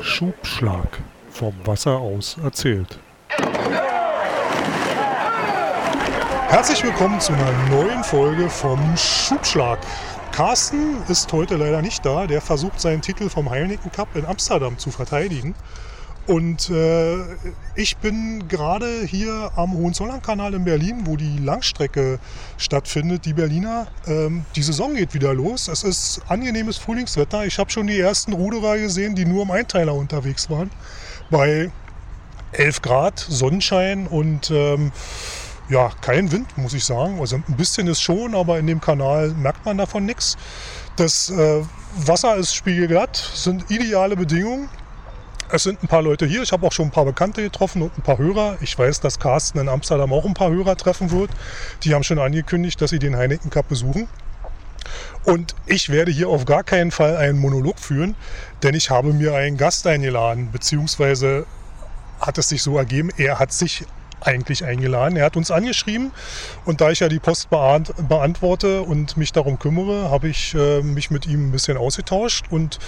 Schubschlag. Vom Wasser aus erzählt. Herzlich willkommen zu einer neuen Folge vom Schubschlag. Carsten ist heute leider nicht da. Der versucht seinen Titel vom Heineken Cup in Amsterdam zu verteidigen. Und äh, ich bin gerade hier am Hohenzollern-Kanal in Berlin, wo die Langstrecke stattfindet, die Berliner. Ähm, die Saison geht wieder los. Es ist angenehmes Frühlingswetter. Ich habe schon die ersten Ruderer gesehen, die nur im Einteiler unterwegs waren. Bei 11 Grad, Sonnenschein und ähm, ja, kein Wind, muss ich sagen. Also ein bisschen ist schon, aber in dem Kanal merkt man davon nichts. Das äh, Wasser ist spiegelglatt, sind ideale Bedingungen. Es sind ein paar Leute hier. Ich habe auch schon ein paar Bekannte getroffen und ein paar Hörer. Ich weiß, dass Carsten in Amsterdam auch ein paar Hörer treffen wird. Die haben schon angekündigt, dass sie den Heineken Cup besuchen. Und ich werde hier auf gar keinen Fall einen Monolog führen, denn ich habe mir einen Gast eingeladen, beziehungsweise hat es sich so ergeben, er hat sich eigentlich eingeladen. Er hat uns angeschrieben und da ich ja die Post beantworte und mich darum kümmere, habe ich äh, mich mit ihm ein bisschen ausgetauscht und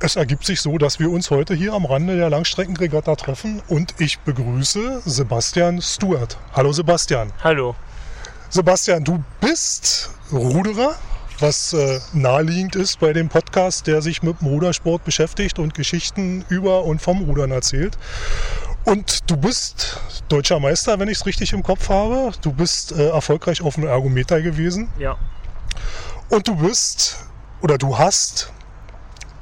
es ergibt sich so, dass wir uns heute hier am Rande der Langstreckenregatta treffen und ich begrüße Sebastian Stuart. Hallo Sebastian. Hallo. Sebastian, du bist Ruderer, was äh, naheliegend ist bei dem Podcast, der sich mit dem Rudersport beschäftigt und Geschichten über und vom Rudern erzählt. Und du bist deutscher Meister, wenn ich es richtig im Kopf habe. Du bist äh, erfolgreich auf dem Ergometer gewesen. Ja. Und du bist oder du hast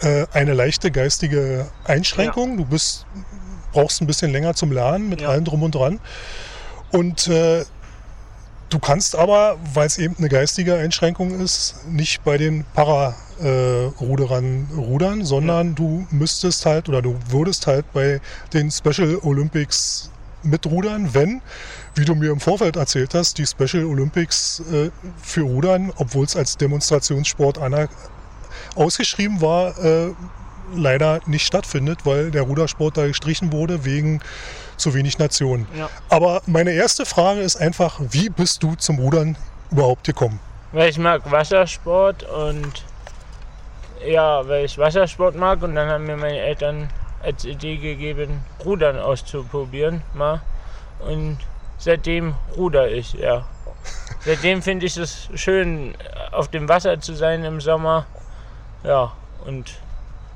äh, eine leichte geistige Einschränkung. Ja. Du bist, brauchst ein bisschen länger zum Lernen mit ja. allem drum und dran. Und äh, du kannst aber, weil es eben eine geistige Einschränkung ist, nicht bei den Para-Ruderern äh, rudern, sondern ja. du müsstest halt oder du würdest halt bei den Special Olympics mitrudern, wenn, wie du mir im Vorfeld erzählt hast, die Special Olympics äh, für Rudern, obwohl es als Demonstrationssport ausgeschrieben war, äh, leider nicht stattfindet, weil der Rudersport da gestrichen wurde wegen zu wenig Nationen. Ja. Aber meine erste Frage ist einfach, wie bist du zum Rudern überhaupt gekommen? Weil ich mag Wassersport und ja, weil ich Wassersport mag und dann haben mir meine Eltern als Idee gegeben, Rudern auszuprobieren mal. Und seitdem ruder ich, ja. seitdem finde ich es schön, auf dem Wasser zu sein im Sommer ja, und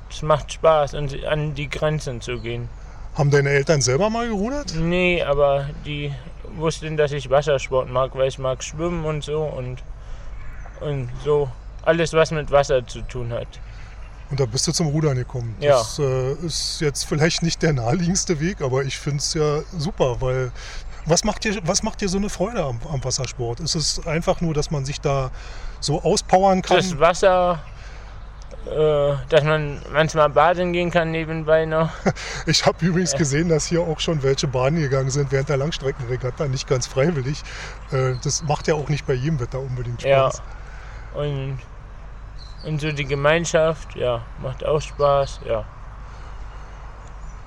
es macht Spaß, an die Grenzen zu gehen. Haben deine Eltern selber mal gerudert? Nee, aber die wussten, dass ich Wassersport mag, weil ich mag Schwimmen und so und, und so alles, was mit Wasser zu tun hat. Und da bist du zum Rudern gekommen. Ja. Das äh, ist jetzt vielleicht nicht der naheliegendste Weg, aber ich finde es ja super, weil was macht dir, was macht dir so eine Freude am, am Wassersport? Ist es einfach nur, dass man sich da so auspowern kann? Das Wasser dass man manchmal baden gehen kann nebenbei noch. Ich habe übrigens gesehen, dass hier auch schon welche baden gegangen sind während der Langstreckenregatta, nicht ganz freiwillig. Äh, das macht ja auch nicht bei jedem Wetter unbedingt Spaß. Ja. Und, und so die Gemeinschaft, ja, macht auch Spaß, ja.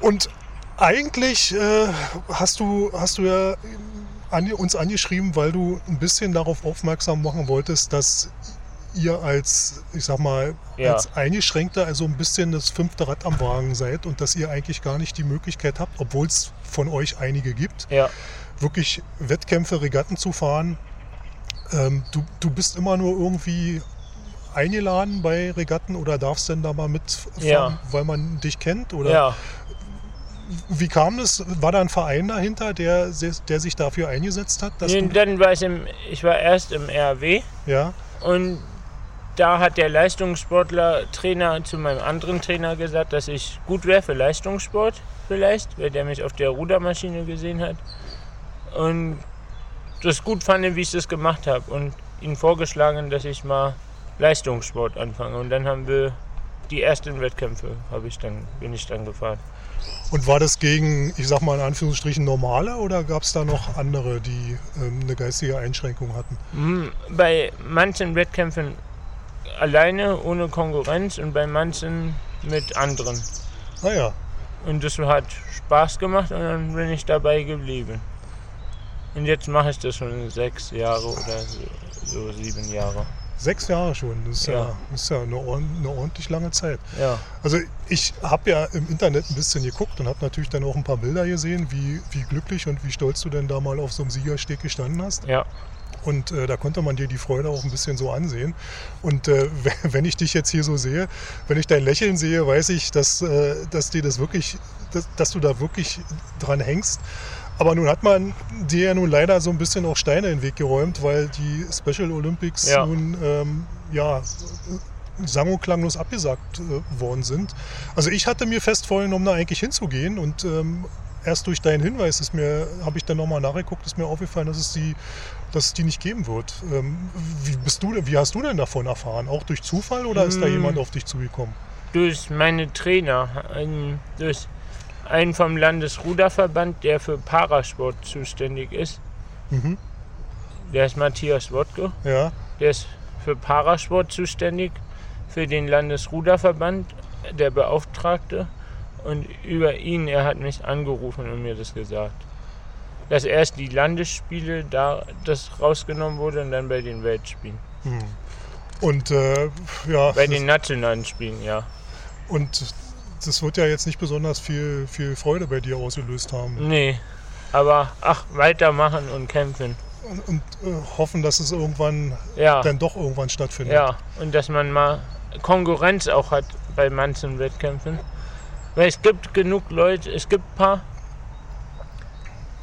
Und eigentlich äh, hast, du, hast du ja an, uns angeschrieben, weil du ein bisschen darauf aufmerksam machen wolltest, dass ihr als, ich sag mal, ja. als Eingeschränkter also ein bisschen das fünfte Rad am Wagen seid und dass ihr eigentlich gar nicht die Möglichkeit habt, obwohl es von euch einige gibt, ja. wirklich Wettkämpfe, Regatten zu fahren. Ähm, du, du bist immer nur irgendwie eingeladen bei Regatten oder darfst denn da mal mitfahren, ja. weil man dich kennt? Oder ja. Wie kam das? War da ein Verein dahinter, der, der sich dafür eingesetzt hat? nee, dann war ich, im, ich war erst im RW. Ja. Und da hat der Leistungssportler-Trainer zu meinem anderen Trainer gesagt, dass ich gut wäre für Leistungssport vielleicht, weil der mich auf der Rudermaschine gesehen hat. Und das gut fand, wie ich das gemacht habe. Und ihm vorgeschlagen, dass ich mal Leistungssport anfange. Und dann haben wir die ersten Wettkämpfe, habe ich dann, bin ich dann gefahren. Und war das gegen, ich sag mal in Anführungsstrichen, normale oder gab es da noch andere, die ähm, eine geistige Einschränkung hatten? Hm, bei manchen Wettkämpfen alleine, ohne Konkurrenz und bei manchen mit anderen. Ah ja. Und das hat Spaß gemacht und dann bin ich dabei geblieben. Und jetzt mache ich das schon sechs Jahre oder so, so sieben Jahre. Sechs Jahre schon. Das ist ja, Ja. das ist ja eine, eine ordentlich lange Zeit. Ja, Also ich habe ja im Internet ein bisschen geguckt und habe natürlich dann auch ein paar Bilder gesehen, wie, wie glücklich und wie stolz du denn da mal auf so einem Siegersteg gestanden hast. ja, Und äh, da konnte man dir die Freude auch ein bisschen so ansehen. Und äh, wenn ich dich jetzt hier so sehe, wenn ich dein Lächeln sehe, weiß ich, dass, äh, dass dir das wirklich, dass, dass du da wirklich dran hängst. Aber nun hat man dir ja nun leider so ein bisschen auch Steine in den Weg geräumt, weil die Special Olympics Ja. nun ähm, ja sang- und klanglos abgesagt äh, worden sind. Also ich hatte mir fest vorgenommen, da eigentlich hinzugehen und ähm, erst durch deinen Hinweis ist mir, habe ich dann nochmal nachgeguckt, ist mir aufgefallen, dass es die, dass es die nicht geben wird. Ähm, wie bist du, wie hast du denn davon erfahren? Auch durch Zufall oder ist da Mm. jemand auf dich zugekommen? durch meine Trainer, ein, durch einen vom Landesruderverband, der für Parasport zuständig ist. Mhm. Der ist Matthias Wodke. Ja, Der ist für Parasport zuständig, für den Landesruderverband, der Beauftragte. Und über ihn, er hat mich angerufen und mir das gesagt. Dass erst die Landesspiele da das rausgenommen wurde und dann bei den Weltspielen. hm. und äh, ja, Bei den nationalen Spielen, ja. und das wird ja jetzt nicht besonders viel, viel Freude bei dir ausgelöst haben. Nee. Aber ach, weitermachen und kämpfen. Und, und äh, hoffen, dass es irgendwann Ja. dann doch irgendwann stattfindet. Ja, und dass man mal Konkurrenz auch hat bei manchen Wettkämpfen. Weil es gibt genug Leute, es gibt ein paar,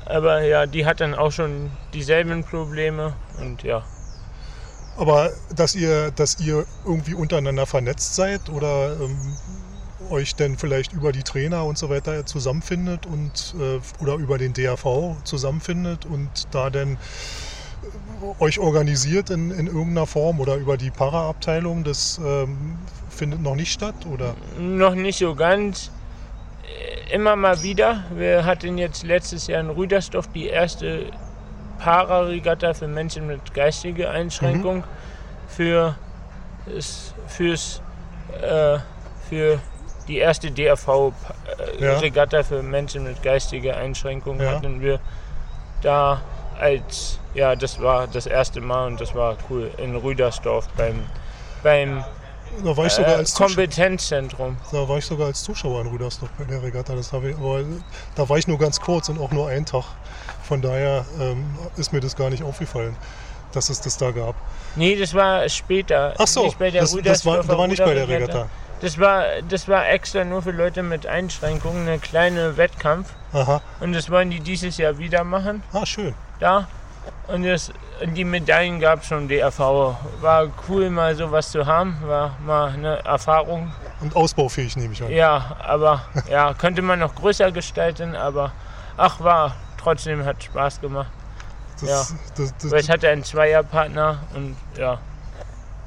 aber ja, die hat dann auch schon dieselben Probleme und ja. Aber dass ihr, dass ihr irgendwie untereinander vernetzt seid oder ähm, euch denn vielleicht über die Trainer und so weiter zusammenfindet und äh, oder über den DAV zusammenfindet und da dann äh, euch organisiert in, in irgendeiner Form oder über die Para-Abteilung, das ähm, findet noch nicht statt oder? Noch nicht so ganz. Immer mal wieder. Wir hatten jetzt letztes Jahr in Rüdersdorf die erste Pararegatta für Menschen mit geistiger Einschränkung für, es- fürs, äh, für die erste Ja. DRV-Regatta für Menschen mit geistiger Einschränkung Ja. hatten wir da als, ja, das war das erste Mal und das war cool in Rüdersdorf beim, beim Da war ich sogar äh, als Zuschauer. Kompetenzzentrum. Da war ich sogar als Zuschauer in Rüdersdorf bei der Regatta. Das habe ich, aber da war ich nur ganz kurz und auch nur einen Tag. Von daher ähm, ist mir das gar nicht aufgefallen, dass es das da gab. Nee, das war später. Ach so, nicht bei der das, das war, da war nicht bei der. Regatta. Das war, das war extra nur für Leute mit Einschränkungen, eine kleine Wettkampf. Aha. Und das wollen die dieses Jahr wieder machen, Ah, schön. da. Und, das, die Medaillen gab es schon DRV. War cool, mal sowas zu haben. War mal eine Erfahrung. Und ausbaufähig nehme ich an. Ja, aber ja, könnte man noch größer gestalten, aber ach, war trotzdem hat Spaß gemacht. Das, ja. das, das, Weil ich hatte einen Zweierpartner und ja,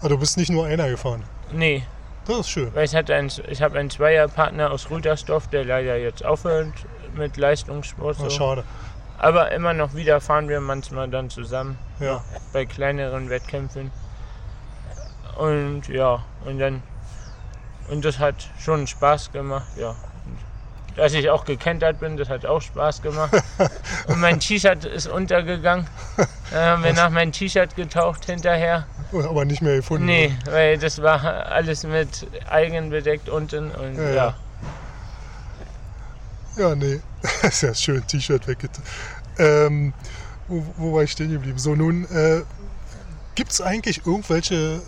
ah, du bist nicht nur einer gefahren. nee, Das ist schön. Weil ich hatte einen, ich habe einen Zweierpartner aus Rüdersdorf, der leider jetzt aufhört mit Leistungssport. So. schade. Aber immer noch wieder fahren wir manchmal dann zusammen Ja. bei kleineren Wettkämpfen. Und ja, und dann und das hat schon Spaß gemacht, ja. Und Dass ich auch gekentert bin, das hat auch Spaß gemacht. Und mein T-Shirt ist untergegangen. Dann haben wir nach meinem T-Shirt getaucht hinterher. Aber nicht mehr gefunden. Nee, weil das war alles mit Algen bedeckt unten und Ja, ja. ja. Ja, nee. ist ja schön, T-Shirt wegget. Ähm, wo, wo war ich stehen geblieben? So, nun, äh, gibt es eigentlich irgendwelche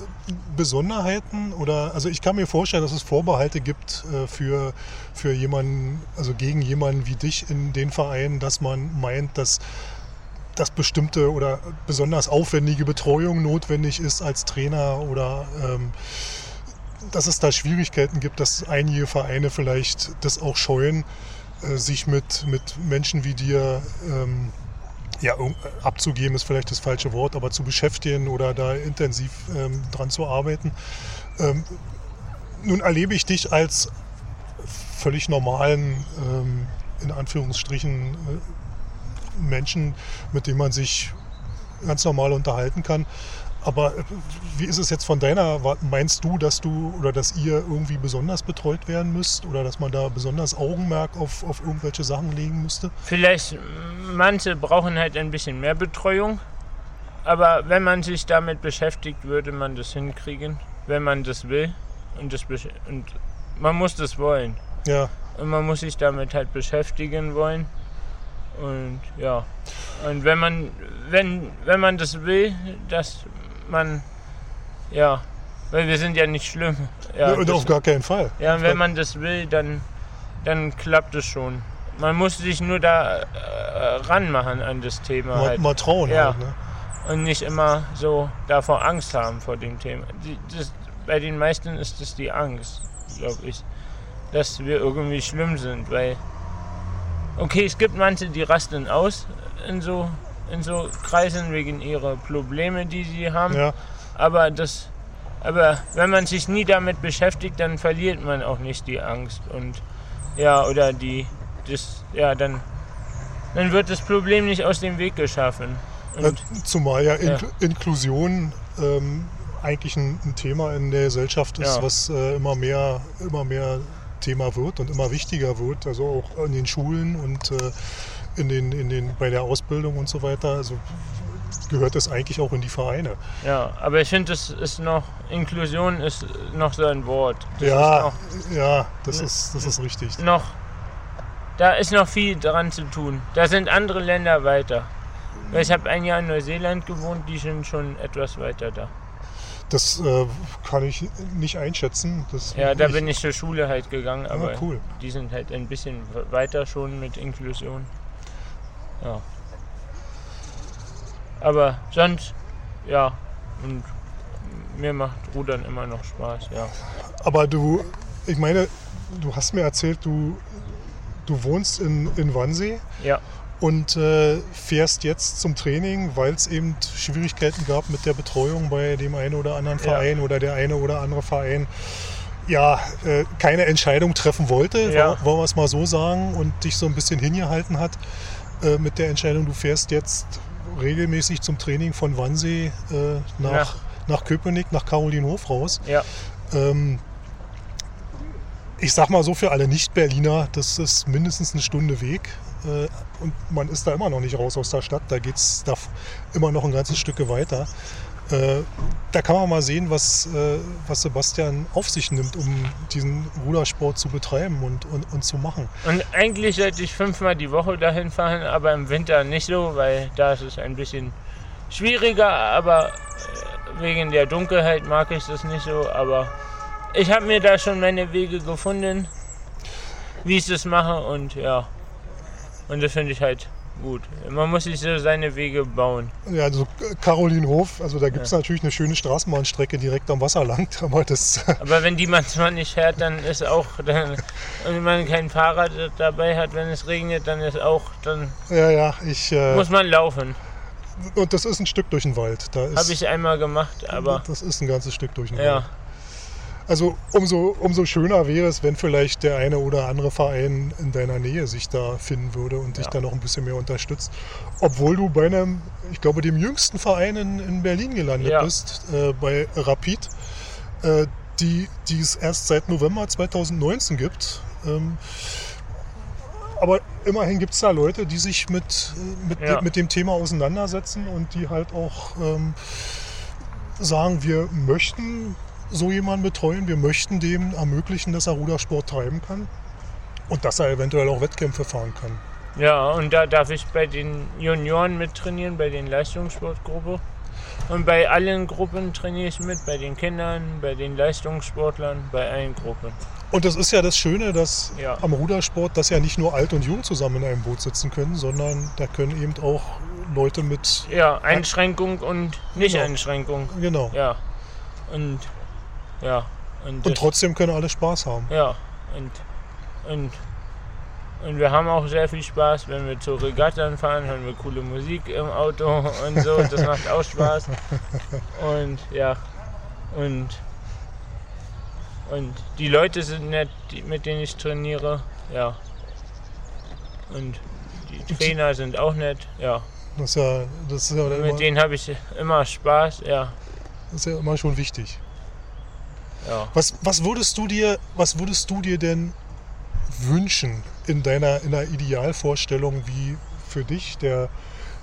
Besonderheiten? Oder, also ich kann mir vorstellen, dass es Vorbehalte gibt äh, für, für jemanden, also gegen jemanden wie dich in den Vereinen, dass man meint, dass dass bestimmte oder besonders aufwendige Betreuung notwendig ist als Trainer oder ähm, dass es da Schwierigkeiten gibt, dass einige Vereine vielleicht das auch scheuen, äh, sich mit, mit Menschen wie dir ähm, ja, irg- abzugeben ist vielleicht das falsche Wort, aber zu beschäftigen oder da intensiv ähm, dran zu arbeiten. Ähm, nun erlebe ich dich als völlig normalen, ähm, in Anführungsstrichen, äh, Menschen, mit denen man sich ganz normal unterhalten kann. Aber äh, wie ist es jetzt von deiner? Meinst du, dass du oder dass ihr irgendwie besonders betreut werden müsst oder dass man da besonders Augenmerk auf, auf irgendwelche Sachen legen müsste? Vielleicht, manche brauchen halt ein bisschen mehr Betreuung. aber wenn man sich damit beschäftigt, würde man das hinkriegen, wenn man das will. Und, das und man muss das wollen. Ja, Und man muss sich damit halt beschäftigen wollen. Und ja. Und wenn man, wenn, wenn man das will, dass man, ja, weil wir sind ja nicht schlimm. Ja, und das, auf gar keinen Fall. ja und wenn man das will, dann, dann klappt es schon. Man muss sich nur da äh, ranmachen an das Thema Mal, halt. mal trauen. Ja. Halt, ne? Und nicht immer so davor Angst haben vor dem Thema. Die, das, bei den meisten ist es die Angst, glaube ich, dass wir irgendwie schlimm sind, weil okay, es gibt manche, die rasten aus in so in so Kreisen wegen ihrer Probleme, die sie haben. Ja, Aber das, aber wenn man sich nie damit beschäftigt, dann verliert man auch nicht die Angst und ja oder die, das, ja dann, dann wird das Problem nicht aus dem Weg geschaffen. äh, Und zumal ja, Ja. Inkl Inklusion ähm, eigentlich ein, ein Thema in der Gesellschaft ist, Ja. was äh, immer mehr, immer mehr Thema wird und immer wichtiger wird. Also auch in den Schulen und äh, in den, in den, bei der Ausbildung und so weiter. Also gehört es eigentlich auch in die Vereine. Ja, aber ich finde, das ist noch, Inklusion ist noch so ein Wort. Das ja, Ist ja, das ist, das ist richtig. noch, noch, da ist noch viel dran zu tun. Da sind andere Länder weiter. Ich habe ein Jahr in Neuseeland gewohnt, die sind schon etwas weiter da. Das äh, kann ich nicht einschätzen. Das Ja, da bin ich zur Schule halt gegangen, aber Ah, cool. die sind halt ein bisschen weiter schon mit Inklusion. Ja. Aber sonst, ja, und mir macht Rudern immer noch Spaß, ja. Aber du, ich meine, du hast mir erzählt, du, du wohnst in, in Wannsee Ja, und äh, fährst jetzt zum Training, weil es eben Schwierigkeiten gab mit der Betreuung bei dem einen oder anderen Ja. Verein oder der eine oder andere Verein ja, äh, keine Entscheidung treffen wollte, Ja. wollen wir es mal so sagen, und dich so ein bisschen hingehalten hat äh, mit der Entscheidung, du fährst jetzt regelmäßig zum Training von Wannsee äh, nach, Ja. nach Köpenick, nach Carolinhof raus. ja, Ähm, ich sag mal so für alle Nicht-Berliner, das ist mindestens eine Stunde Weg. Äh, und man ist da immer noch nicht raus aus der Stadt. Da geht es immer noch ein ganzes Stück weiter. Äh, da kann man mal sehen, was, äh, was Sebastian auf sich nimmt, um diesen Rudersport zu betreiben und, und, und zu machen. Und eigentlich sollte ich fünfmal die Woche dahin fahren, aber im Winter nicht so, weil da ist es ein bisschen schwieriger, aber äh, wegen der Dunkelheit mag ich das nicht so, aber ich habe mir da schon meine Wege gefunden, wie ich das mache und ja, und das finde ich halt gut. Man muss sich so seine Wege bauen. Ja, also Carolinhof, also da gibt es natürlich eine schöne Straßenbahnstrecke direkt am Wasser lang, aber das Aber wenn die manchmal nicht fährt, dann ist auch, dann, wenn man kein Fahrrad dabei hat, wenn es regnet, dann ist auch, dann ja, ja, ich äh, muss man laufen. und das ist ein Stück durch den Wald. Habe ich einmal gemacht, aber das ist ein ganzes Stück durch den ja. Wald. Also umso, umso schöner wäre es, wenn vielleicht der eine oder andere Verein in deiner Nähe sich da finden würde und dich Ja. da noch ein bisschen mehr unterstützt. Obwohl du bei einem, ich glaube, dem jüngsten Verein in, in Berlin gelandet Ja. bist, äh, bei Rapid, äh, die, die es erst seit November 2019 gibt. Ähm, aber immerhin gibt es da Leute, die sich mit, äh, mit, Ja. mit dem Thema auseinandersetzen und die halt auch ähm, sagen, wir möchten so jemanden betreuen, wir möchten dem ermöglichen, dass er Rudersport treiben kann und dass er eventuell auch Wettkämpfe fahren kann. Ja, und da darf ich bei den Junioren mittrainieren, bei den Leistungssportgruppen. Und bei allen Gruppen trainiere ich mit, bei den Kindern, bei den Leistungssportlern, bei allen Gruppen. Und das ist ja das Schöne, dass Ja. am Rudersport, dass ja nicht nur alt und jung zusammen in einem Boot sitzen können, sondern da können eben auch Leute mit, Ja, Einschränkung und Genau. Nicht-Einschränkung. genau. Ja. Und ja. Und, Und trotzdem können alle Spaß haben. Ja. Und, und, und wir haben auch sehr viel Spaß, wenn wir zu Regattern fahren, hören wir coole Musik im Auto und so. Das macht auch Spaß. Und ja. Und, und die Leute sind nett, mit denen ich trainiere. Ja. Und die Trainer sind auch nett. Ja. Das ist ja, das ist ja, immer, Mit denen habe ich immer Spaß. Ja. das ist ja immer schon wichtig. Ja. Was, was, würdest du dir, was würdest du dir denn wünschen in deiner in der Idealvorstellung, wie für dich der,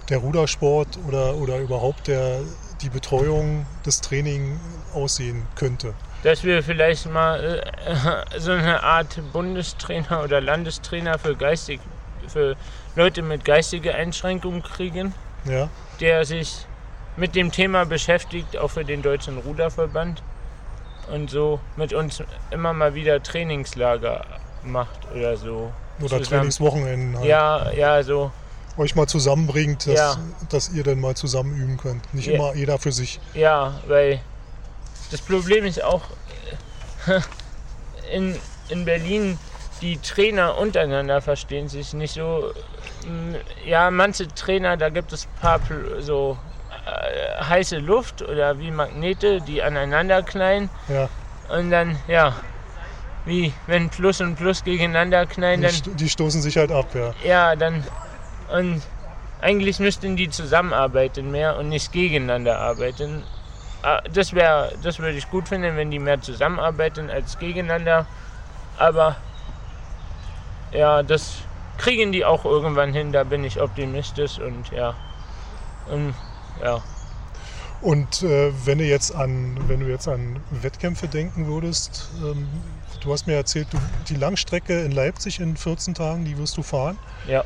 der Rudersport oder, oder überhaupt der, die Betreuung des Trainings aussehen könnte. Dass wir vielleicht mal äh, so eine Art Bundestrainer oder Landestrainer für geistig, für Leute mit geistiger Einschränkung kriegen, Ja, der sich mit dem Thema beschäftigt, auch für den Deutschen Ruderverband und so mit uns immer mal wieder Trainingslager macht oder so. oder Zusammen. Trainingswochenenden halt. Ja, ja, so. euch mal zusammenbringt, dass, Ja. dass ihr dann mal zusammen üben könnt. Nicht Ja. immer jeder für sich. Ja, weil das Problem ist auch in, in Berlin, die Trainer untereinander verstehen sich nicht so. Ja, manche Trainer, da gibt es ein paar so heiße Luft oder wie Magnete, die aneinander knallen Ja, und dann, ja, wie wenn Plus und Plus gegeneinander knallen, die, dann sto- die stoßen sich halt ab, ja. ja, dann. Und eigentlich müssten die zusammenarbeiten mehr und nicht gegeneinander arbeiten. Ah, Das wäre, das würde ich gut finden, wenn die mehr zusammenarbeiten als gegeneinander. Aber ja, das kriegen die auch irgendwann hin, da bin ich optimistisch und ja. Und ja. Und äh, wenn du jetzt an, wenn du jetzt an Wettkämpfe denken würdest, ähm, du hast mir erzählt, du, die Langstrecke in Leipzig in 14 Tagen, die wirst du fahren. Ja.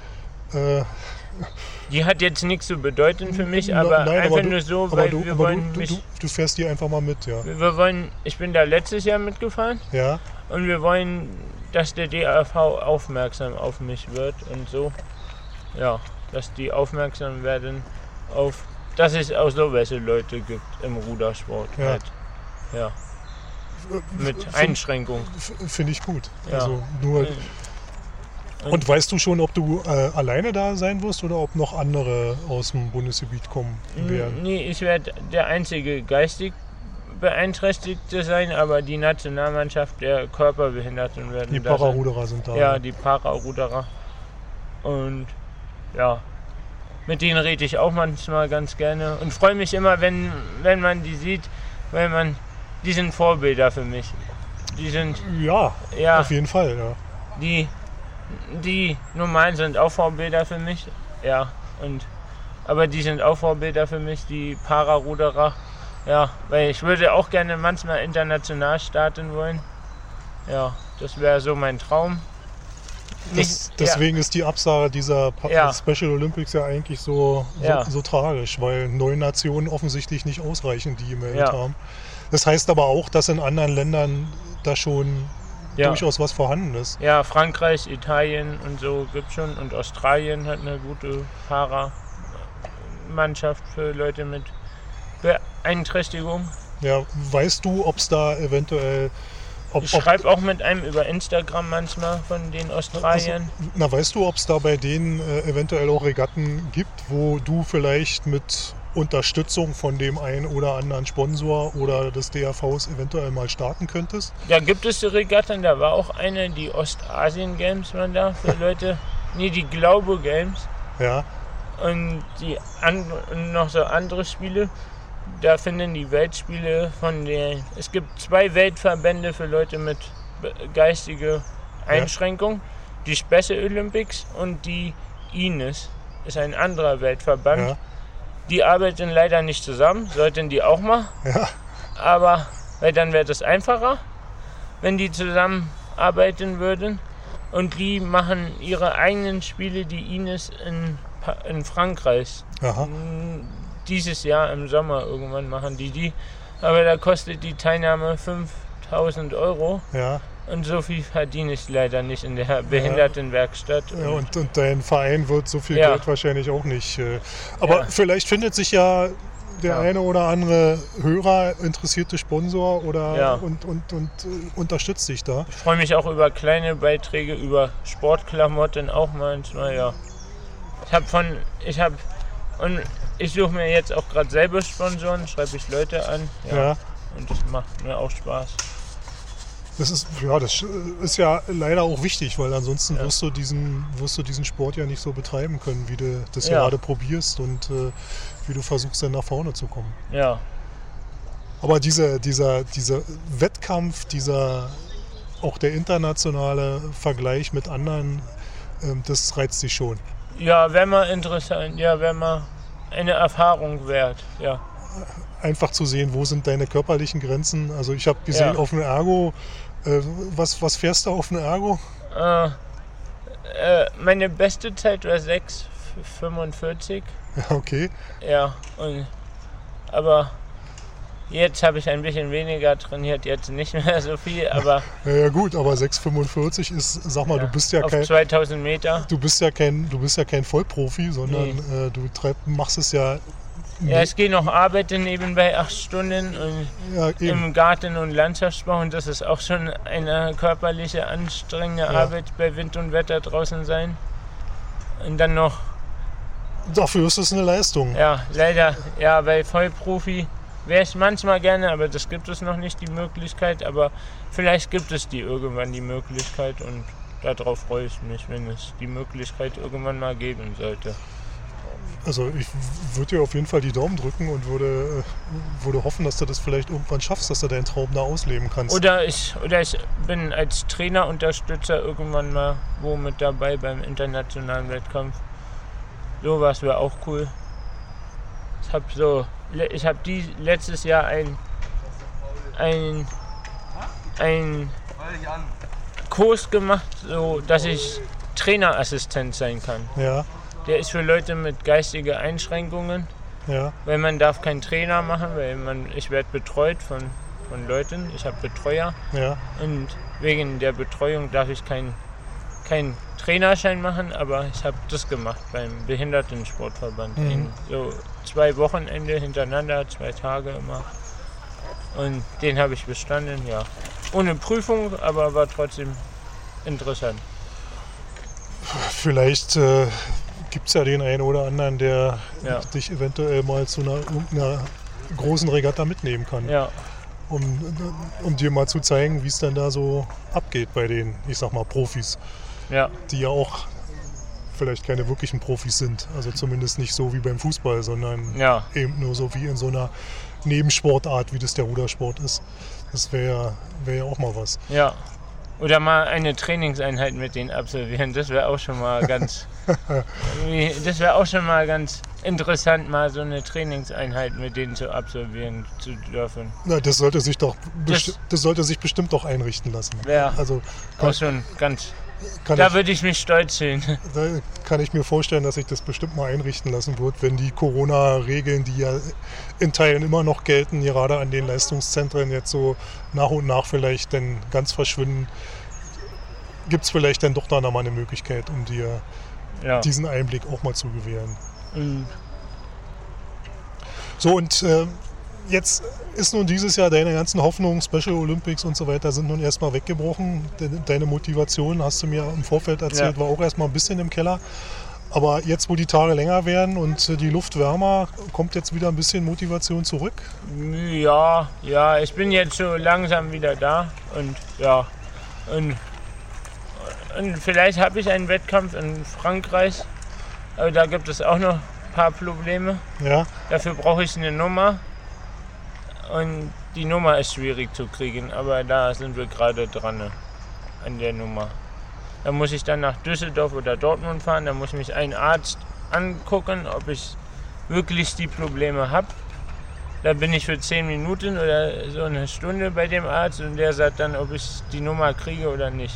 Äh, Die hat jetzt nichts zu bedeuten für mich, aber nein, einfach du, nur so, aber weil du, wir aber wollen du, mich. du, du fährst die einfach mal mit, ja. Wir wollen, ich bin da letztes Jahr mitgefahren. Ja, Und wir wollen, dass der DAV aufmerksam auf mich wird und so. Ja, dass die aufmerksam werden auf, dass es auch so welche Leute gibt im Rudersport. Ja. Halt. Ja, mit Find- Einschränkung. f- finde ich gut. Ja. Also nur, Und- und weißt du schon, ob du äh, alleine da sein wirst oder ob noch andere aus dem Bundesgebiet kommen werden? Nee, ich werde der einzige geistig Beeinträchtigte sein, aber die Nationalmannschaft der Körperbehinderten werden Die da sein. Pararuderer sind da. Ja, die Pararuderer. Und ja, mit denen rede ich auch manchmal ganz gerne und freue mich immer, wenn, wenn man die sieht, weil man, die sind Vorbilder für mich. Die sind, ja, ja, auf jeden Fall. Ja. die, die normalen sind auch Vorbilder für mich. Ja, und, aber die sind auch Vorbilder für mich, die Pararuderer. Ja, weil ich würde auch gerne manchmal international starten wollen. Ja, das wäre so mein Traum. Das, deswegen ist die Absage dieser Ja. Special Olympics ja eigentlich so, Ja. so tragisch, weil neun Nationen offensichtlich nicht ausreichen, die gemeldet Ja. haben. Das heißt aber auch, dass in anderen Ländern da schon Ja. durchaus was vorhanden ist. Ja, Frankreich, Italien und so gibt schon. Und Australien hat eine gute Fahrermannschaft für Leute mit Beeinträchtigung. Ja, weißt du, ob es da eventuell. Ob, Ich schreibe auch mit einem über Instagram manchmal von den Australiern. Also, na, weißt du, ob es da bei denen äh, eventuell auch Regatten gibt, wo du vielleicht mit Unterstützung von dem einen oder anderen Sponsor oder des DRVs eventuell mal starten könntest? Da gibt es Regatten, da war auch eine, die Ostasien Games waren da für Leute. Nee, die Glaube Games. Ja, Und die an, und noch so andere Spiele. Da finden die Weltspiele von der. Es gibt zwei Weltverbände für Leute mit be- geistige Einschränkung. Die Special Olympics und die INES ist ein anderer Weltverband. ja, Die arbeiten leider nicht zusammen, sollten die auch mal. ja. Aber weil dann wäre das einfacher, wenn die zusammenarbeiten würden. Und die machen ihre eigenen Spiele, die Ines in, in Frankreich. Aha. Dieses Jahr im Sommer irgendwann machen die die. Aber da kostet die Teilnahme 5000 Euro. Ja, Und so viel verdiene ich leider nicht in der Behindertenwerkstatt. ja und, und dein Verein wird so viel Ja. Geld wahrscheinlich auch nicht. Äh, aber Ja. vielleicht findet sich ja der eine oder andere Hörer, interessierte Sponsor oder Ja. und, und, und äh, unterstützt dich da. Ich freue mich auch über kleine Beiträge, über Sportklamotten auch manchmal, ja. Ich habe von, ich habe, und ich suche mir jetzt auch gerade selber Sponsoren, schreibe ich Leute an, ja. Ja. Und das macht mir auch Spaß. Das ist, ja, das ist ja leider auch wichtig, weil ansonsten Ja. wirst, du diesen, wirst du diesen Sport ja nicht so betreiben können, wie du das Ja. gerade probierst und äh, wie du versuchst, dann nach vorne zu kommen. Ja, Aber diese, dieser, dieser Wettkampf, dieser auch der internationale Vergleich mit anderen, ähm, das reizt dich schon. Ja, wäre mal interessant. Ja, wäre mal eine Erfahrung wert. Ja. Einfach zu sehen, wo sind deine körperlichen Grenzen. Also ich habe gesehen Ja. auf dem Ergo, äh, was, was fährst du auf dem Ergo? Äh, äh, meine beste Zeit war 6,45. Ja, okay. Ja, und, aber jetzt habe ich ein bisschen weniger trainiert, jetzt nicht mehr so viel, aber Ja, ja gut, aber 6,45 ist, sag mal, ja, du bist ja auf kein, 2000 Meter. du bist ja kein, du bist ja kein Vollprofi, sondern äh, du treib, machst es ja, Ja, ich gehe noch arbeiten nebenbei acht Stunden und ja im Garten- und Landschaftsbau und das ist auch schon eine körperliche, anstrengende. Arbeit bei Wind und Wetter draußen sein. Und dann noch, Dafür ist es eine Leistung. ja, leider, ja, bei Vollprofi wäre ich manchmal gerne, aber das gibt es noch nicht, die Möglichkeit. Aber vielleicht gibt es die irgendwann, die Möglichkeit und darauf freue ich mich, wenn es die Möglichkeit irgendwann mal geben sollte. Also ich würde dir auf jeden Fall die Daumen drücken und würde, äh, würde hoffen, dass du das vielleicht irgendwann schaffst, dass du deinen Traum da ausleben kannst. Oder ich, oder ich bin als Trainerunterstützer irgendwann mal wo mit dabei beim internationalen Wettkampf. Sowas wäre auch cool. Ich habe so, ich habe letztes Jahr ein, ein, ein Kurs gemacht, so dass ich Trainerassistent sein kann. Ja, Der ist für Leute mit geistigen Einschränkungen, ja, weil man darf keinen Trainer machen, weil man, ich werde betreut von, von Leuten, ich habe Betreuer. ja. Und wegen der Betreuung darf ich keinen kein Trainerschein machen, aber ich habe das gemacht beim Behindertensportverband. Mhm. So zwei Wochenende hintereinander, zwei Tage immer. Und den habe ich bestanden, ja. Ohne Prüfung, aber war trotzdem interessant. Vielleicht äh, gibt es ja den einen oder anderen, der Ja. dich eventuell mal zu einer, irgendeiner großen Regatta mitnehmen kann, Ja, um, um dir mal zu zeigen, wie es dann da so abgeht bei den, ich sag mal, Profis, ja, die ja auch vielleicht keine wirklichen Profis sind. Also zumindest nicht so wie beim Fußball, sondern ja, eben nur so wie in so einer Nebensportart, wie das der Rudersport ist. Das wäre wär ja auch mal was. ja. Oder mal eine Trainingseinheit mit denen absolvieren, das wäre auch schon mal ganz. das wäre auch schon mal ganz interessant, mal so eine Trainingseinheit mit denen zu absolvieren zu dürfen. Na, das sollte sich doch Das- das sollte sich bestimmt doch einrichten lassen. Ja. Also Auch schon ganz. Kann, Da ich, würde ich mich stolz fühlen. da kann ich mir vorstellen, dass sich das bestimmt mal einrichten lassen wird, wenn die Corona-Regeln, die ja in Teilen immer noch gelten, gerade an den Leistungszentren jetzt so nach und nach vielleicht dann ganz verschwinden, gibt es vielleicht dann doch da noch mal eine Möglichkeit, um dir Ja. diesen Einblick auch mal zu gewähren. Und So, und äh, jetzt ist nun dieses Jahr deine ganzen Hoffnungen, Special Olympics und so weiter, sind nun erstmal weggebrochen. De deine Motivation, hast du mir im Vorfeld erzählt, Ja. war auch erstmal ein bisschen im Keller. Aber jetzt, wo die Tage länger werden und die Luft wärmer, kommt jetzt wieder ein bisschen Motivation zurück. Ja, ja, ich bin jetzt so langsam wieder da und ja. Und, und vielleicht habe ich einen Wettkampf in Frankreich, aber da gibt es auch noch ein paar Probleme. Ja, Dafür brauche ich eine Nummer und die Nummer ist schwierig zu kriegen, aber da sind wir gerade dran an der Nummer. Da muss ich dann nach Düsseldorf oder Dortmund fahren, da muss mich ein Arzt angucken, ob ich wirklich die Probleme habe. Da bin ich für 10 Minuten oder so eine Stunde bei dem Arzt und der sagt dann, ob ich die Nummer kriege oder nicht.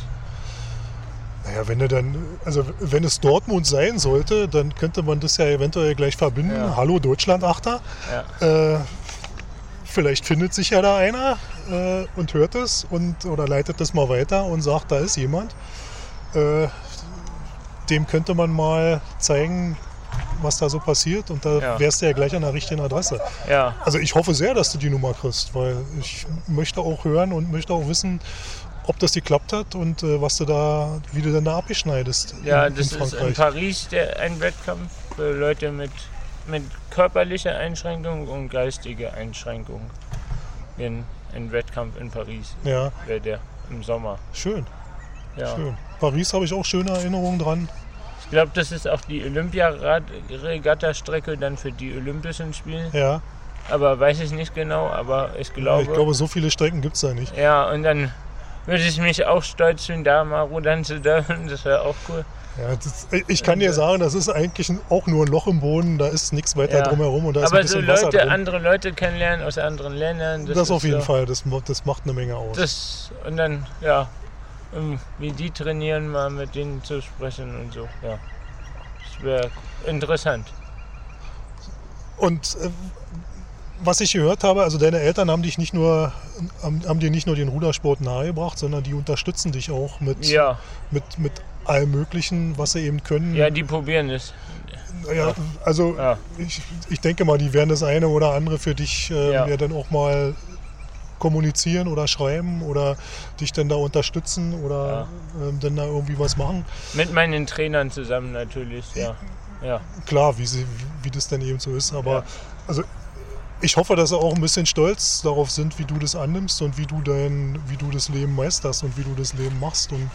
naja, wenn dann, also wenn es Dortmund sein sollte, dann könnte man das ja eventuell gleich verbinden. Ja. Hallo Deutschland-Achter. Ja, Äh, vielleicht findet sich ja da einer äh, und hört es und oder leitet das mal weiter und sagt, da ist jemand. Äh, dem könnte man mal zeigen, was da so passiert und da Ja. wärst du ja gleich an der richtigen Adresse. ja, Also ich hoffe sehr, dass du die Nummer kriegst, weil ich möchte auch hören und möchte auch wissen, ob das geklappt hat und äh, was du da, wie du denn da abgeschneidest ja in, das in ist in Frankreich. Paris der, ein Wettkampf für Leute mit, mit körperlicher Einschränkung und geistige Einschränkung. In, ein Wettkampf in Paris ja, wäre der im Sommer. schön, Ja. schön. Paris habe ich auch schöne Erinnerungen dran. Ich glaube, das ist auch die Olympia-Regatta-Strecke dann für die Olympischen Spiele. Ja, Aber weiß ich nicht genau, aber ich ja glaube. ich glaube, so viele Strecken gibt es da nicht. Ja, und dann würde ich mich auch stolz fühlen, da mal rudern zu dürfen. Das wäre auch cool. Ja, das, ich kann dir sagen, das ist eigentlich ein, auch nur ein Loch im Boden, da ist nichts weiter Ja. drumherum und da ist ein Aber so bisschen Wasser Leute, drin. andere Leute kennenlernen aus anderen Ländern. Das, ist auf jeden so, Fall, das, das macht eine Menge aus. Das, und dann, ja, wie die trainieren, mal mit denen zu sprechen und so, ja. Das wäre interessant. Und äh, was ich gehört habe, also deine Eltern haben dich nicht nur, haben, haben dir nicht nur den Rudersport nahegebracht, sondern die unterstützen dich auch mit, Ja, mit, mit allem Möglichen, was sie eben können. ja, die probieren es. Ja, also Ja. ich, ich denke mal, die werden das eine oder andere für dich äh, Ja. ja dann auch mal kommunizieren oder schreiben oder dich dann da unterstützen oder ähm, dann da irgendwie was machen. Mit meinen Trainern zusammen natürlich, ja. Ja, Klar, wie, sie, wie das dann eben so ist, aber also ich hoffe, dass sie auch ein bisschen stolz darauf sind, wie du das annimmst und wie du dein, wie du das Leben meisterst und wie du das Leben machst und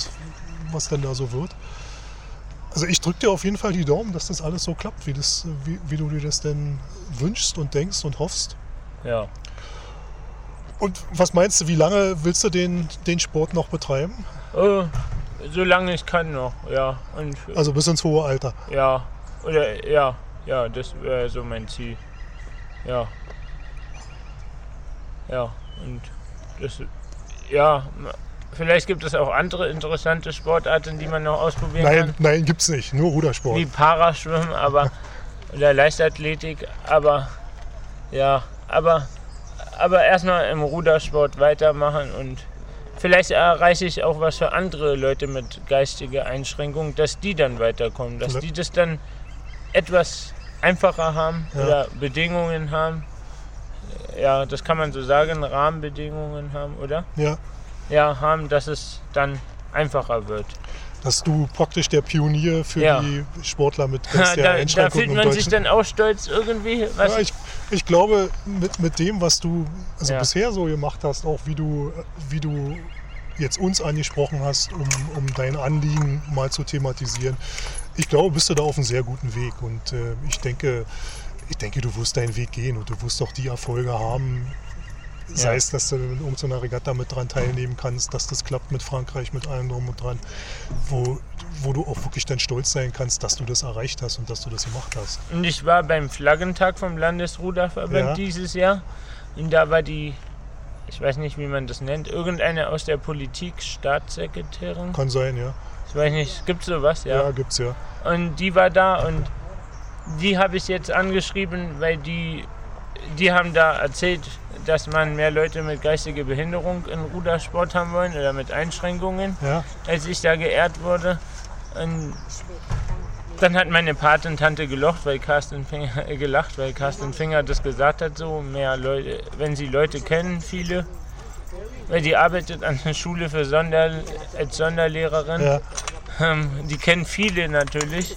was denn da so wird. Also ich drücke dir auf jeden Fall die Daumen, dass das alles so klappt, wie, das, wie, wie du dir das denn wünschst und denkst und hoffst. ja. Und was meinst du, wie lange willst du den, den Sport noch betreiben? Oh, solange ich kann noch, ja. Und Also bis ins hohe Alter. ja, oder ja, ja, das wäre so mein Ziel. Ja. Ja, und das, ja, vielleicht gibt es auch andere interessante Sportarten, die man noch ausprobieren Nein, kann. nein, gibt's nicht. Nur Rudersport. Wie Paraschwimmen, aber oder Leichtathletik, aber ja, aber aber erstmal im Rudersport weitermachen und vielleicht erreiche ich auch was für andere Leute mit geistiger Einschränkung, dass die dann weiterkommen, dass die das dann etwas einfacher haben Ja. oder Bedingungen haben. Ja, das kann man so sagen, Rahmenbedingungen haben, oder? Ja, Ja, haben, dass es dann einfacher wird. dass du praktisch der Pionier für Ja. die Sportler mit da, geistiger da Einschränkung fühlt man sich dann auch stolz irgendwie. Ja, ich, ich glaube, mit, mit dem, was du also Ja. bisher so gemacht hast, auch wie du, wie du jetzt uns angesprochen hast, um, um dein Anliegen mal zu thematisieren, ich glaube, bist du da auf einem sehr guten Weg. Und äh, ich denke, ich denke, du wirst deinen Weg gehen und du wirst auch die Erfolge haben. Sei Ja. es, dass du in irgendeiner Regatta mit dran teilnehmen kannst, dass das klappt mit Frankreich, mit allem drum und dran, wo, wo du auch wirklich dann stolz sein kannst, dass du das erreicht hast und dass du das gemacht hast. Und ich war beim Flaggentag vom Landesruderverband Ja. dieses Jahr. Und da war die, ich weiß nicht, wie man das nennt, irgendeine aus der Politik, Staatssekretärin. Kann sein, ja. Ich weiß nicht, gibt sowas, Ja, ja. gibt's ja. Und die war da und die habe ich jetzt angeschrieben, weil die, die haben da erzählt, dass man mehr Leute mit geistiger Behinderung in Rudersport haben wollen oder mit Einschränkungen. Ja, als ich da geehrt wurde. Und dann hat meine Patentante gelocht, weil Carsten Finger, äh, gelacht, weil Carsten Finger das gesagt hat, so mehr Leute, wenn sie Leute kennen, viele. Weil die arbeitet an der Schule für Sonder, als Sonderlehrerin. ja. Ähm, die kennen viele natürlich.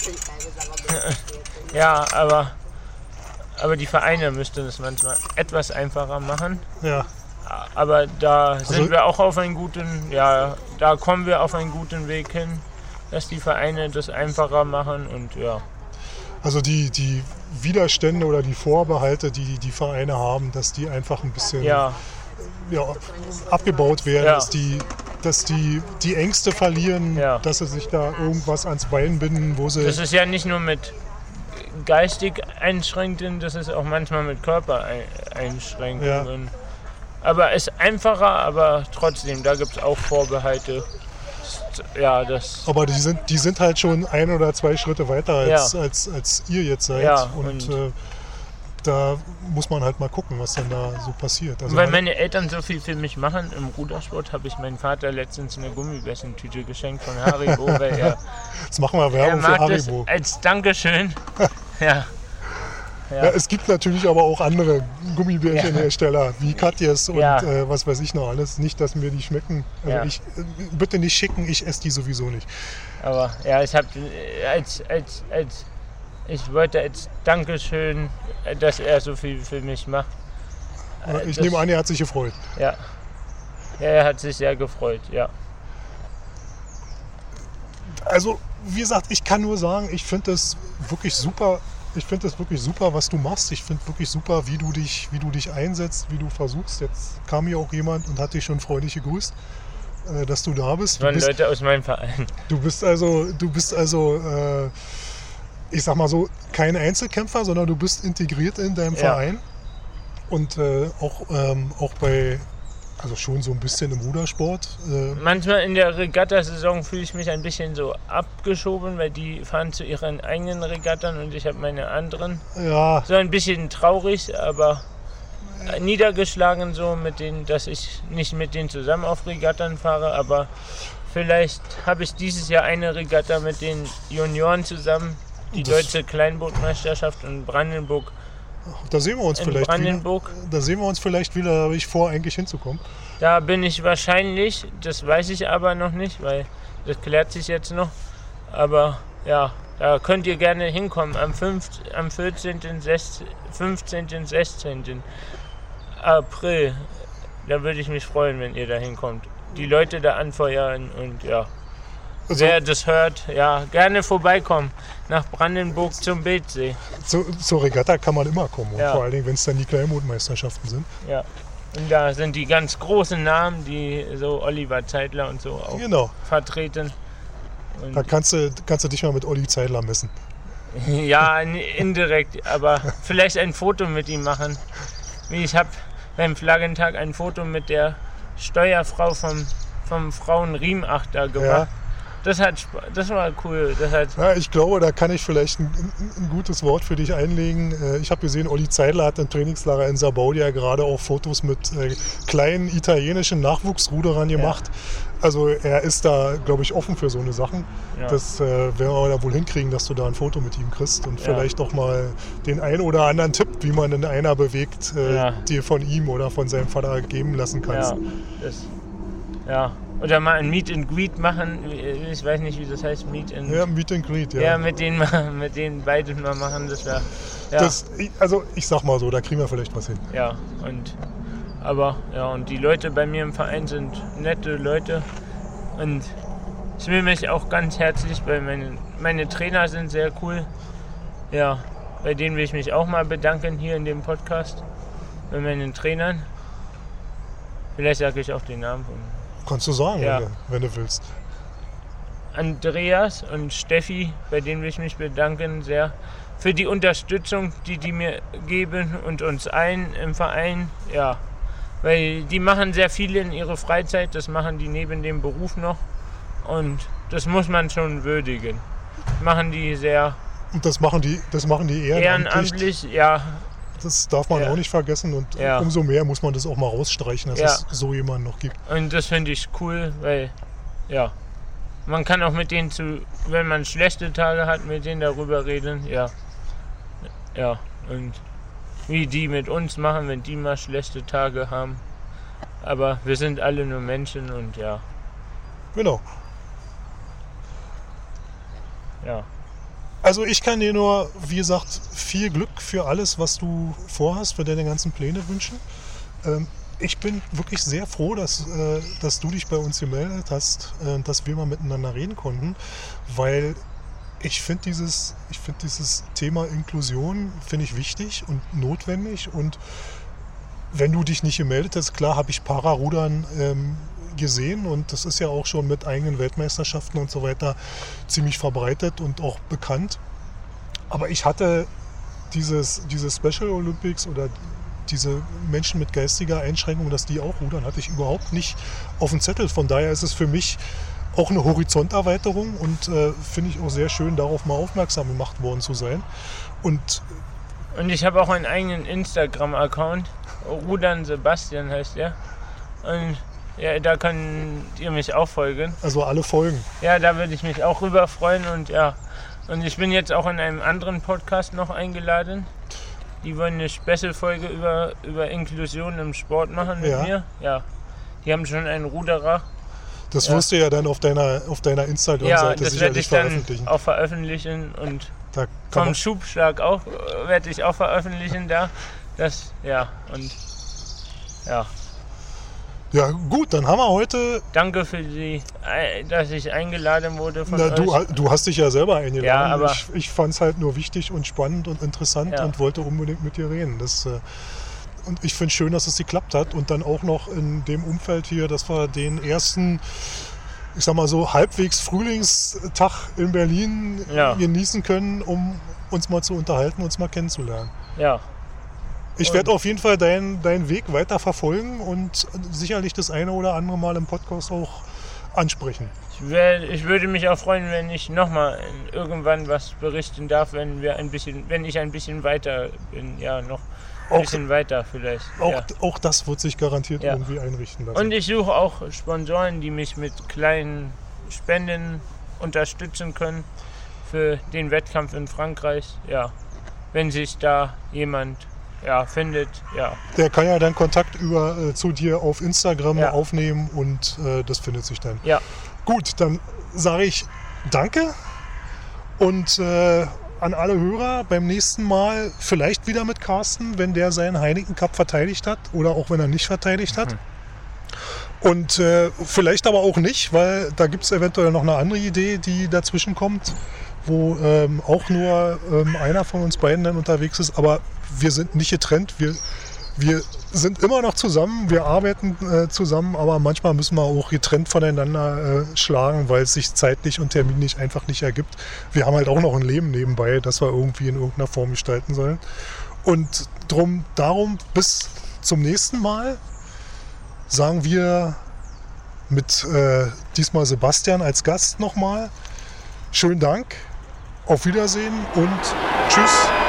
ja, aber, aber die Vereine müssten es manchmal etwas einfacher machen. Ja, Aber da Also- sind wir auch auf einen guten, ja, da kommen wir auf einen guten Weg hin, dass die Vereine das einfacher machen und ja. also die, die Widerstände oder die Vorbehalte, die die Vereine haben, dass die einfach ein bisschen Ja, ja, abgebaut werden, Ja. dass die dass die, die Ängste verlieren, Ja. dass sie sich da irgendwas ans Bein binden, wo sie. das ist ja nicht nur mit geistig Einschränkungen, das ist auch manchmal mit Körpereinschränkungen. Aber ist einfacher, aber trotzdem, da gibt es auch Vorbehalte. Ja, das. aber die sind, die sind halt schon ein oder zwei Schritte weiter als, Ja. als, als ihr jetzt seid. Ja, und und- äh, da muss man halt mal gucken, was dann da so passiert. Also Weil meine Eltern so viel für mich machen im Rudersport, habe ich meinem Vater letztens eine Gummibärchentüte geschenkt von Haribo, weil er jetzt machen wir Er Werbung für das Haribo. als Dankeschön. ja. Ja, es gibt natürlich aber auch andere Gummibärchenhersteller, wie Katjes und Ja. äh, was weiß ich noch alles. Nicht, dass mir die schmecken. Also Ja. ich, äh, bitte nicht schicken, ich esse die sowieso nicht. Aber ja, ich habe als, als, als ich wollte als Dankeschön, äh, dass er so viel für mich macht. Äh, ich das- nehme an, er hat sich gefreut. Ja. ja, er hat sich sehr gefreut, ja. Also, wie gesagt, ich kann nur sagen, ich finde das wirklich super. Ich finde das wirklich super, was du machst. Ich finde wirklich super, wie du dich, wie du dich einsetzt, wie du versuchst. Jetzt kam hier auch jemand und hat dich schon freudig gegrüßt. äh, dass du da bist. Waren bist, Leute aus meinem Verein. du bist also, du bist also, äh, ich sag mal so, kein Einzelkämpfer, sondern du bist integriert in deinem Ja. Verein und äh, auch, ähm, auch bei, also schon so ein bisschen im Rudersport. Äh, Manchmal in der Regattasaison fühle ich mich ein bisschen so abgeschoben, weil die fahren zu ihren eigenen Regattern und ich habe meine anderen. ja, So ein bisschen traurig, aber niedergeschlagen so mit denen, dass ich nicht mit denen zusammen auf Regattern fahre, aber vielleicht habe ich dieses Jahr eine Regatta mit den Junioren zusammen, die Das- deutsche Kleinbootmeisterschaft in Brandenburg. Da sehen wir uns In vielleicht wieder. Brandenburg. Da sehen wir uns vielleicht wieder, da habe ich vor, eigentlich hinzukommen. Da bin ich wahrscheinlich, das weiß ich aber noch nicht, weil das klärt sich jetzt noch. Aber ja, da könnt ihr gerne hinkommen am, 5, am 14., 16, 15., 16. April. Da würde ich mich freuen, wenn ihr da hinkommt. Die Leute da anfeuern und ja, Also, wer das hört, ja, gerne vorbeikommen nach Brandenburg zum Bildsee. zu, zur Regatta kann man immer kommen. Und Ja. vor allen Dingen, wenn es dann die Kleinbootmeisterschaften sind. Ja. Und da sind die ganz großen Namen, die so Oliver Zeitler und so auch Genau. vertreten. Und Da kannst du, kannst du dich mal mit Olli Zeidler messen. Ja, indirekt, aber vielleicht ein Foto mit ihm machen. Ich habe beim Flaggentag ein Foto mit der Steuerfrau vom, vom Frauenriemachter gemacht. Ja. Das, hat, das war cool. Das hat, Ja, ich glaube, da kann ich vielleicht ein, ein, gutes Wort für dich einlegen. Äh, Ich habe gesehen, Olli Zeidler hat im Trainingslager in Sabaudia gerade auch Fotos mit äh, kleinen italienischen Nachwuchsruderern gemacht. Also er ist da, glaube ich, offen für so eine Sachen. ja. Das äh, werden wir da wohl hinkriegen, dass du da ein Foto mit ihm kriegst und Ja. vielleicht auch mal den ein oder anderen Tipp, wie man in einer bewegt, äh, Ja. dir von ihm oder von seinem Vater geben lassen kannst. ja, das, ja. Oder mal ein Meet and Greet machen. Ich weiß nicht, wie das heißt. Meet and Ja, Meet and Greet, ja. ja. mit denen mal- mit denen beiden mal machen. Das wäre. Ja. Das, ich- also ich sag mal so, da kriegen wir vielleicht was hin. Ja, und aber ja, und die Leute bei mir im Verein sind nette Leute und ich will mich auch ganz herzlich bei meinen meine Trainer sind sehr cool. Ja, bei denen will ich mich auch mal bedanken hier in dem Podcast bei meinen Trainern. Vielleicht sage ich auch den Namen von Kannst du sagen, Ja. wenn, du, wenn du willst. Andreas und Steffi, bei denen will ich mich bedanken sehr für die Unterstützung, die die mir geben und uns allen im Verein. Ja, weil die machen sehr viel in ihrer Freizeit, das machen die neben dem Beruf noch und das muss man schon würdigen. Machen die sehr Und das machen die, das machen die ehrenamtlich. ehrenamtlich, ja, Das darf man Ja. auch nicht vergessen. Und Ja. umso mehr muss man das auch mal rausstreichen, dass Ja. es so jemanden noch gibt. Und das finde ich cool, weil ja, man kann auch mit denen zu, wenn man schlechte Tage hat, mit denen darüber reden. Ja, ja. Und wie die mit uns machen, wenn die mal schlechte Tage haben. Aber wir sind alle nur Menschen und ja, Genau. ja. Also ich kann dir nur, wie gesagt, viel Glück für alles, was du vorhast, für deine ganzen Pläne wünschen. Ähm, ich bin wirklich sehr froh, dass, äh, dass du dich bei uns gemeldet hast, äh, dass wir mal miteinander reden konnten, weil ich finde dieses, find dieses Thema Inklusion finde ich wichtig und notwendig und wenn du dich nicht gemeldet hast, klar habe ich Pararudern ähm, gesehen und das ist ja auch schon mit eigenen Weltmeisterschaften und so weiter ziemlich verbreitet und auch bekannt. Aber ich hatte dieses, diese Special Olympics oder diese Menschen mit geistiger Einschränkung, dass die auch rudern, hatte ich überhaupt nicht auf dem Zettel. Von daher ist es für mich auch eine Horizonterweiterung und äh, finde ich auch sehr schön, darauf mal aufmerksam gemacht worden zu sein. Und Und ich habe auch einen eigenen Instagram-Account. Rudern Sebastian heißt der. Und ja, da könnt ihr mich auch folgen. also alle Folgen. Ja, da würde ich mich auch rüber freuen und ja. Und ich bin jetzt auch in einem anderen Podcast noch eingeladen. Die wollen eine Special-Folge über, über Inklusion im Sport machen mit Ja. mir. Ja. Die haben schon einen Ruderer. Das Ja. wirst du ja dann auf deiner, auf deiner Ja, Instagram-Seite das werde sicherlich ich dann veröffentlichen. auch veröffentlichen und Da vom Schubschlag auch äh, werde ich auch veröffentlichen da. Das, ja, und ja. Ja gut, dann haben wir heute, Danke für die, äh, dass ich eingeladen wurde von na, du, du hast dich ja selber eingeladen. Ja, aber- ich ich fand es halt nur wichtig und spannend und interessant Ja. und wollte unbedingt mit dir reden. Das, äh, und ich finde schön, dass es geklappt hat und dann auch noch in dem Umfeld hier, dass wir den ersten, ich sag mal so, halbwegs Frühlingstag in Berlin Ja. genießen können, um uns mal zu unterhalten, uns mal kennenzulernen. Ja, Ich werde auf jeden Fall deinen deinen Weg weiter verfolgen und sicherlich das eine oder andere Mal im Podcast auch ansprechen. ich, wär, ich würde mich auch freuen, wenn ich nochmal irgendwann was berichten darf, wenn wir ein bisschen, wenn ich ein bisschen weiter bin, ja, noch ein Auch- bisschen weiter vielleicht. Auch, ja. auch das wird sich garantiert Ja. irgendwie einrichten lassen. Und ich suche auch Sponsoren, die mich mit kleinen Spenden unterstützen können für den Wettkampf in Frankreich. Ja, wenn sich da jemand ja, findet, ja. Der kann ja dann Kontakt über, äh, zu dir auf Instagram Ja. aufnehmen und äh, das findet sich dann. Ja, Gut, dann sage ich Danke und äh, an alle Hörer beim nächsten Mal vielleicht wieder mit Carsten, wenn der seinen Heineken Cup verteidigt hat oder auch wenn er nicht verteidigt hat. Und äh, vielleicht aber auch nicht, weil da gibt es eventuell noch eine andere Idee, die dazwischen kommt, wo ähm, auch nur ähm, einer von uns beiden dann unterwegs ist. Aber wir sind nicht getrennt. Wir, wir sind immer noch zusammen, wir arbeiten äh, zusammen, aber manchmal müssen wir auch getrennt voneinander äh, schlagen, weil es sich zeitlich und terminlich einfach nicht ergibt. Wir haben halt auch noch ein Leben nebenbei, das wir irgendwie in irgendeiner Form gestalten sollen. Und drum, darum bis zum nächsten Mal sagen wir mit äh, diesmal Sebastian als Gast nochmal. Schönen Dank, auf Wiedersehen und tschüss